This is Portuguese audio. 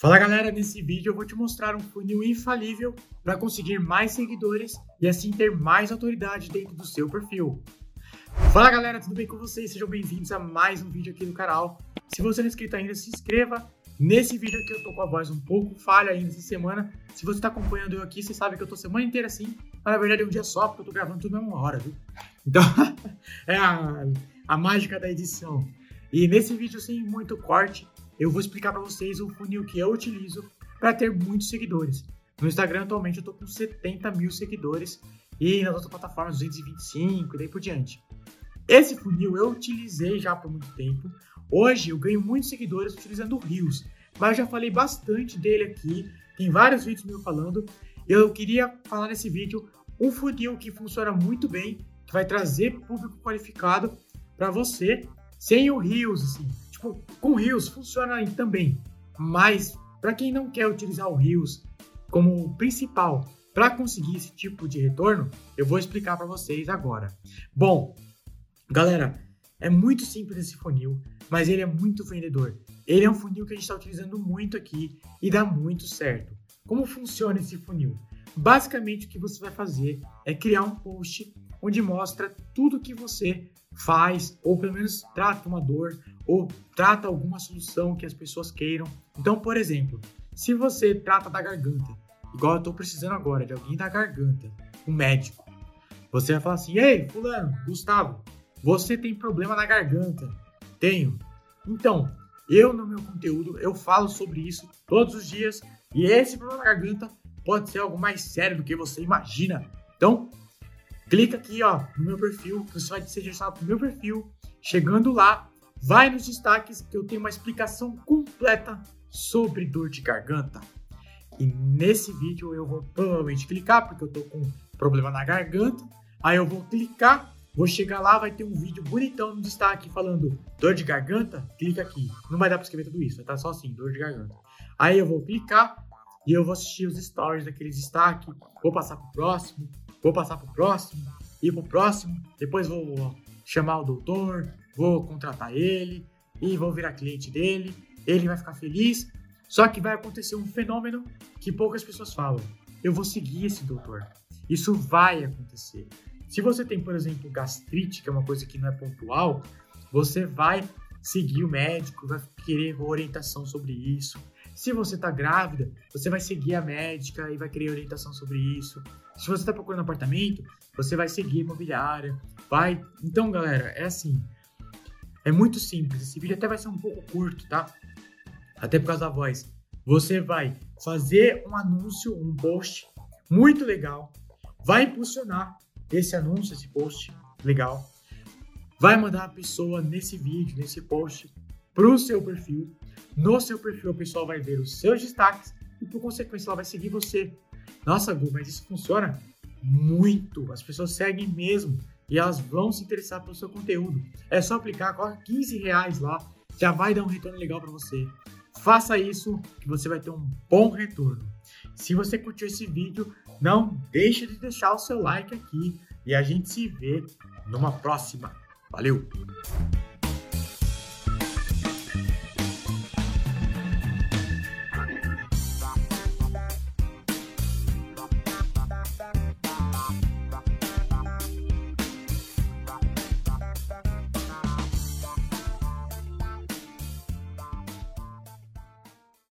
Fala galera, nesse vídeo eu vou te mostrar um funil infalível para conseguir mais seguidores e assim ter mais autoridade dentro do seu perfil. Fala galera, tudo bem com vocês? Sejam bem-vindos a mais um vídeo aqui no canal. Se você não é inscrito ainda, se inscreva. Nesse vídeo aqui eu tô com a voz um pouco falha ainda essa semana. Se você tá acompanhando eu aqui, você sabe que eu tô semana inteira assim, mas na verdade é um dia só, porque eu tô gravando tudo na mesma hora, viu? Então, é a, a mágica da edição. E nesse vídeo sem muito corte, eu vou explicar para vocês o funil que eu utilizo para ter muitos seguidores. No Instagram, atualmente, eu tô com 70 mil seguidores e nas outras plataformas, 225 e daí por diante. Esse funil eu utilizei já por muito tempo. Hoje eu ganho muitos seguidores utilizando o Rios, mas já falei bastante dele aqui. Tem vários vídeos meus falando. Eu queria falar nesse vídeo um funil que funciona muito bem, que vai trazer público qualificado para você, sem o Rios, assim. Tipo, com Rios funciona também, mas para quem não quer utilizar o Rios como principal para conseguir esse tipo de retorno, eu vou explicar para vocês agora. Bom, galera, é muito simples esse funil, mas ele é muito vendedor. Ele é um funil que a gente está utilizando muito aqui e dá muito certo. Como funciona esse funil? Basicamente, o que você vai fazer é criar um post onde mostra tudo que você faz, ou pelo menos trata uma dor, ou trata alguma solução que as pessoas queiram. Então, por exemplo, se você trata da garganta, igual eu estou precisando agora de alguém da garganta, um médico, você vai falar assim: Ei, Fulano, Gustavo, você tem problema na garganta? Tenho. Então, eu no meu conteúdo eu falo sobre isso todos os dias e esse problema na garganta pode ser algo mais sério do que você imagina. Então, clica aqui ó, no meu perfil, você vai ser direcionado para o meu perfil. Chegando lá, vai nos destaques que eu tenho uma explicação completa sobre dor de garganta. E nesse vídeo eu vou provavelmente clicar, porque eu tô com problema na garganta. Aí eu vou clicar, vou chegar lá, vai ter um vídeo bonitão no destaque falando dor de garganta, clica aqui. Não vai dar para escrever tudo isso, tá só assim, dor de garganta. Aí eu vou clicar e eu vou assistir os stories daqueles destaque, vou passar pro próximo, vou passar pro próximo, ir pro próximo, depois vou chamar o doutor, vou contratar ele e vou virar cliente dele, ele vai ficar feliz. Só que vai acontecer um fenômeno que poucas pessoas falam. Eu vou seguir esse doutor. Isso vai acontecer. Se você tem, por exemplo, gastrite, que é uma coisa que não é pontual, você vai seguir o médico, vai querer orientação sobre isso. Se você está grávida, você vai seguir a médica e vai querer orientação sobre isso. Se você está procurando apartamento, você vai seguir a imobiliária. Vai. Então, galera, é assim. É muito simples. Esse vídeo até vai ser um pouco curto, tá? Até por causa da voz. Você vai fazer um anúncio, um post muito legal. Vai impulsionar esse anúncio, esse post legal. Vai mandar a pessoa nesse vídeo, nesse post, para o seu perfil. No seu perfil, o pessoal vai ver os seus destaques e, por consequência, ela vai seguir você. Nossa, Gu, mas isso funciona muito. As pessoas seguem mesmo e elas vão se interessar pelo seu conteúdo. É só aplicar, coloca 15 reais lá, já vai dar um retorno legal para você. Faça isso que você vai ter um bom retorno. Se você curtiu esse vídeo, não deixe de deixar o seu like aqui e a gente se vê numa próxima. Valeu!